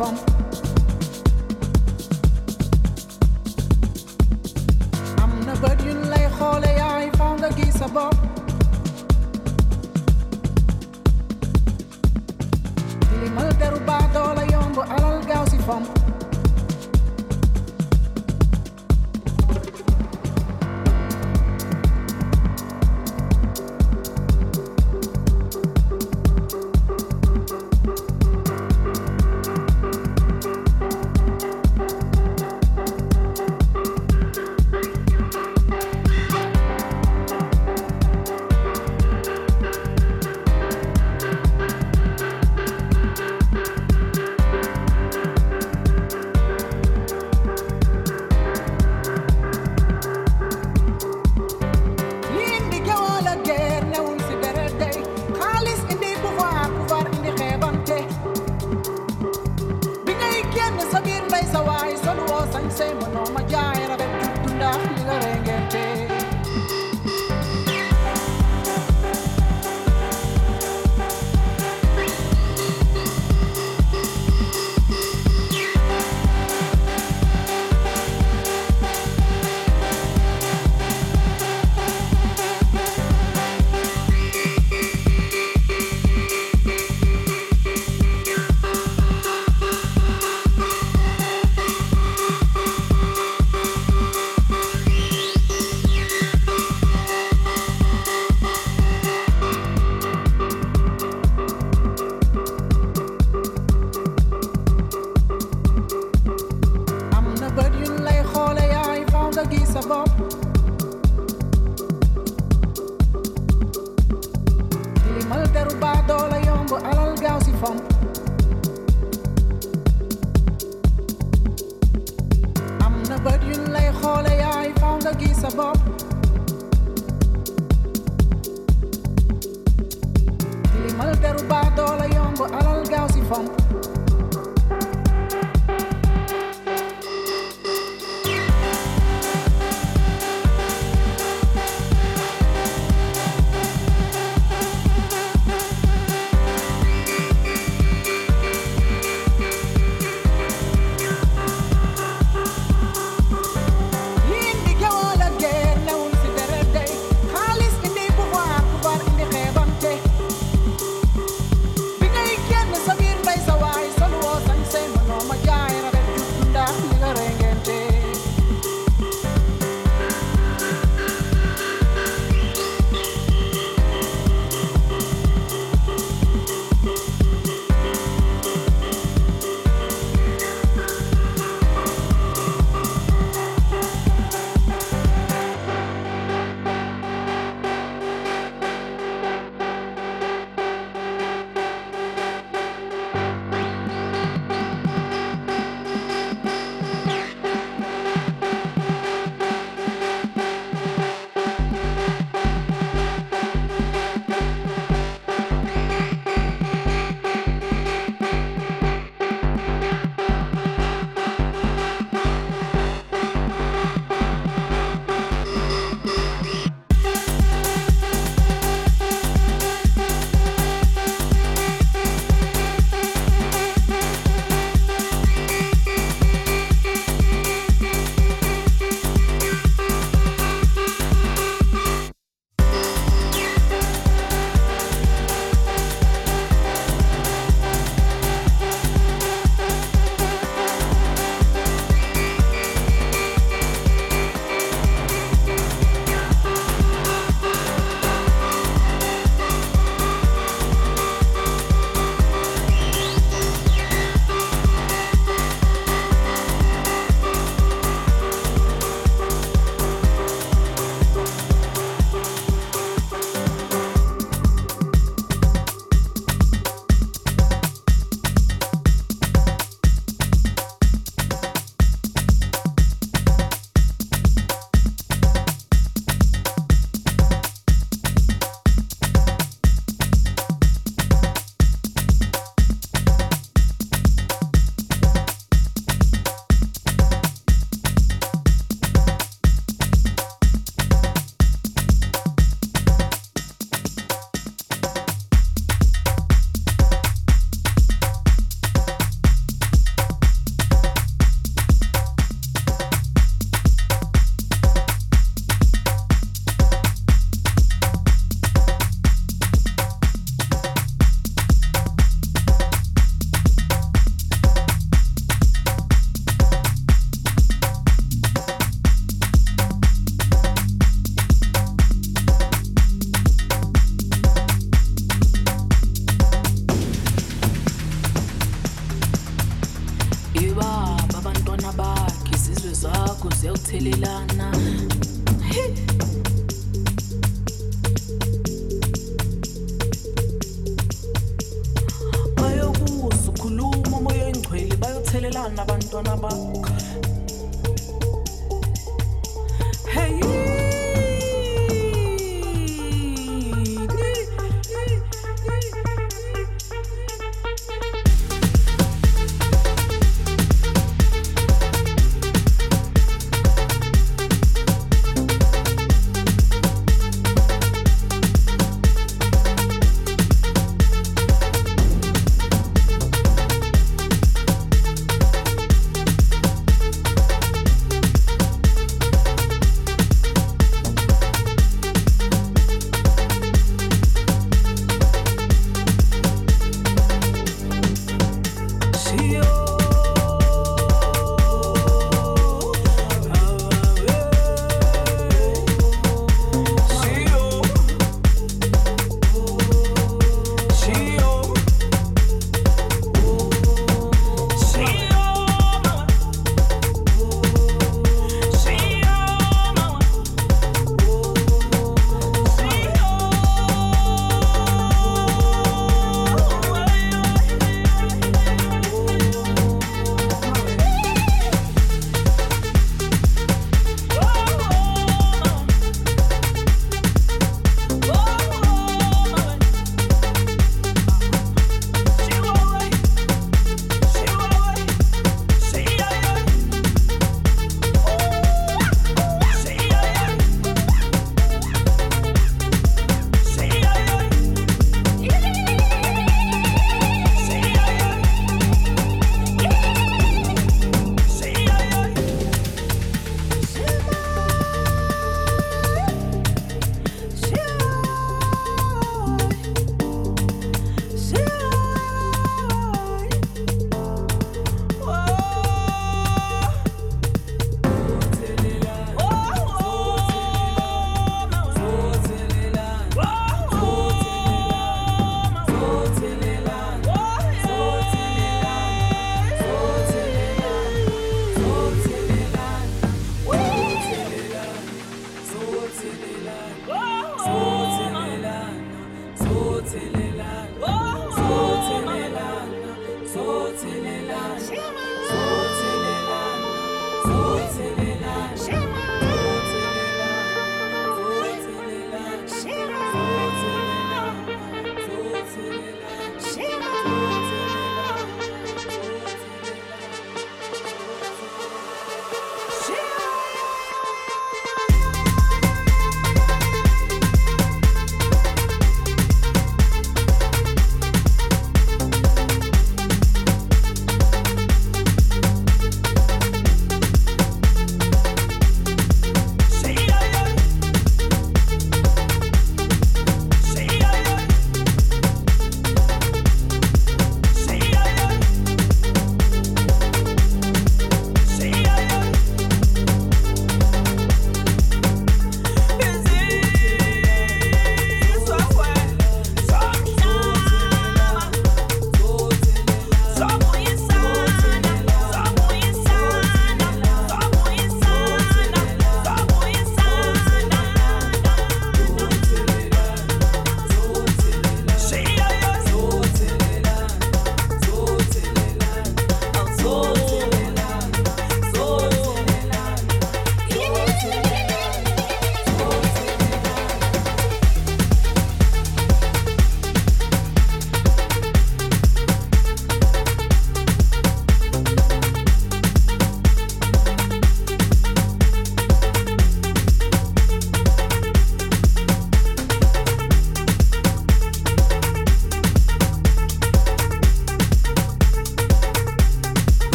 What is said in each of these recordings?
alal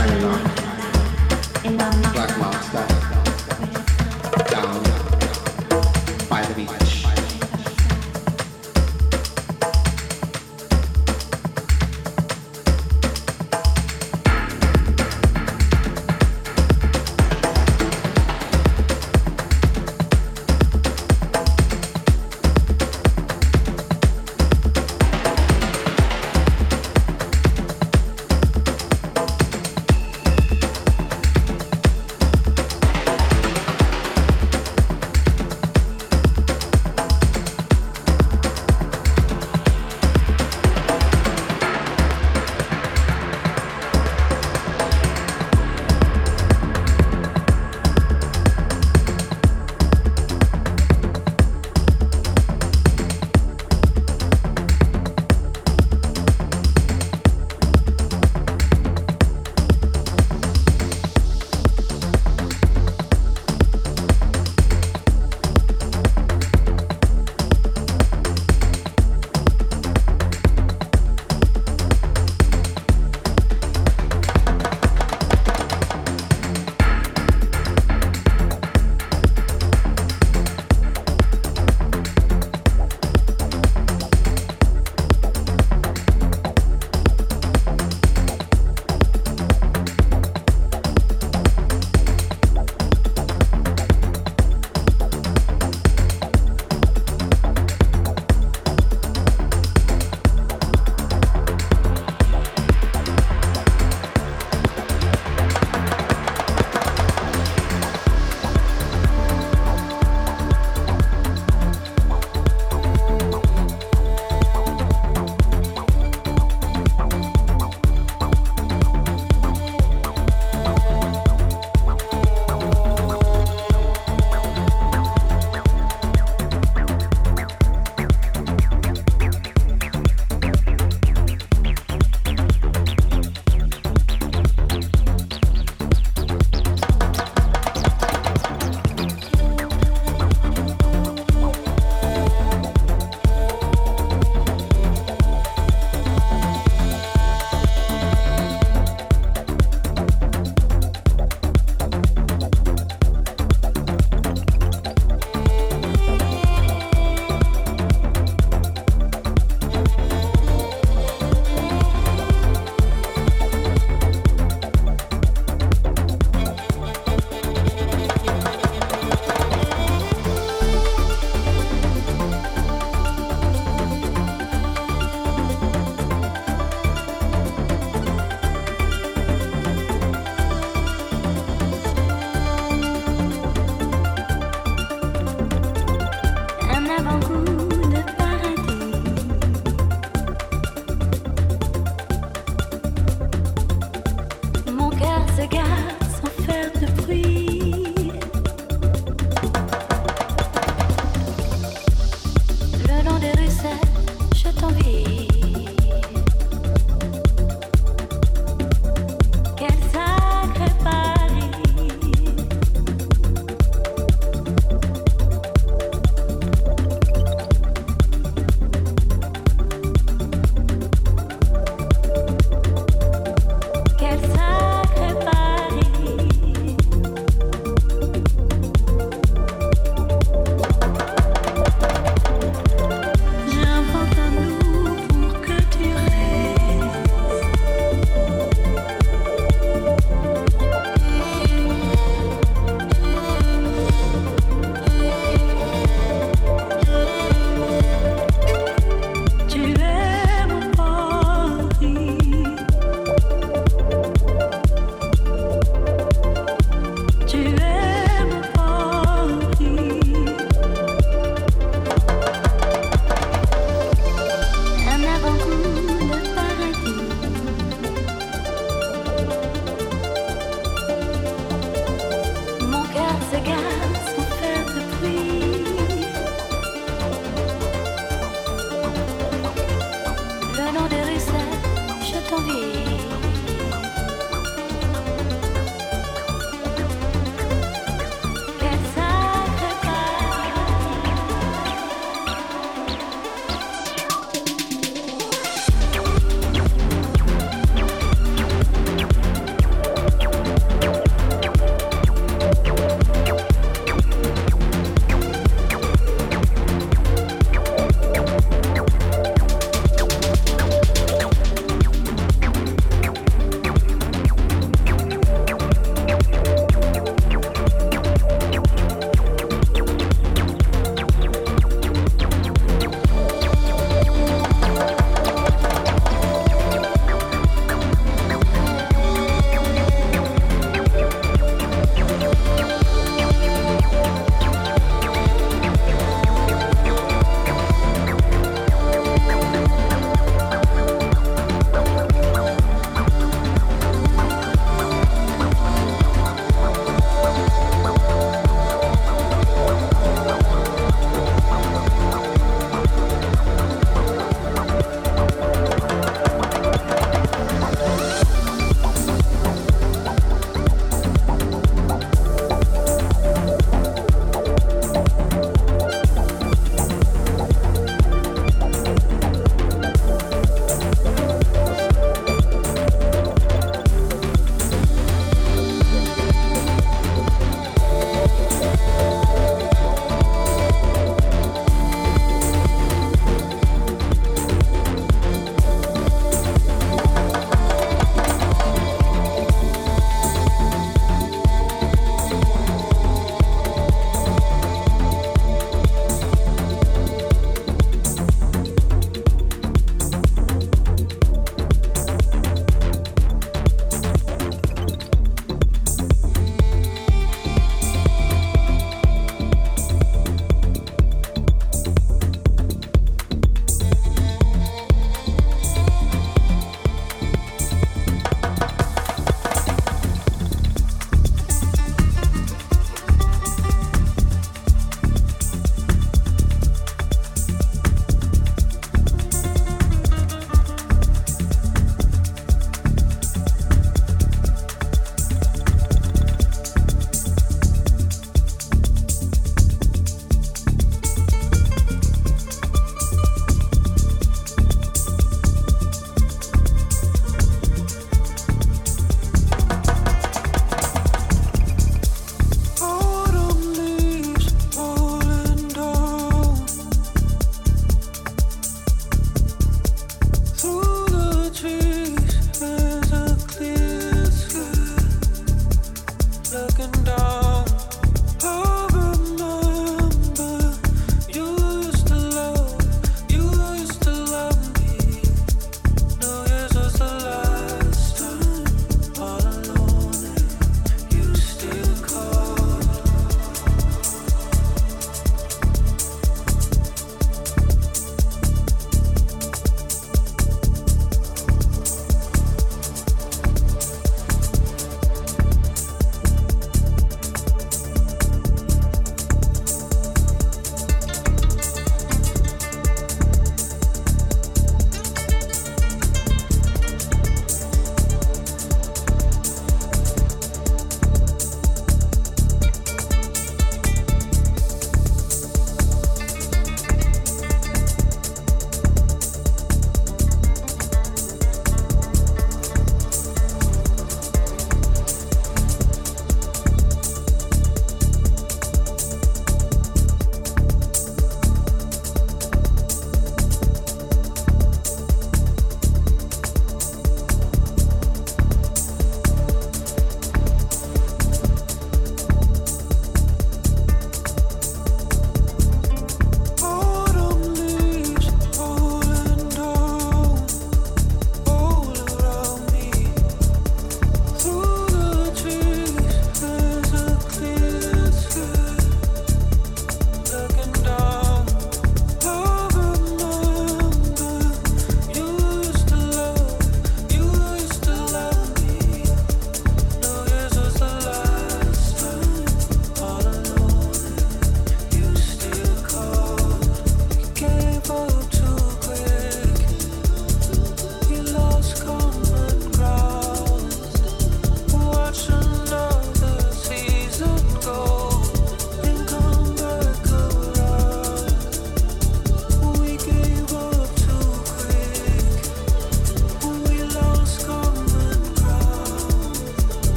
Iron Black Monster.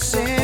dancing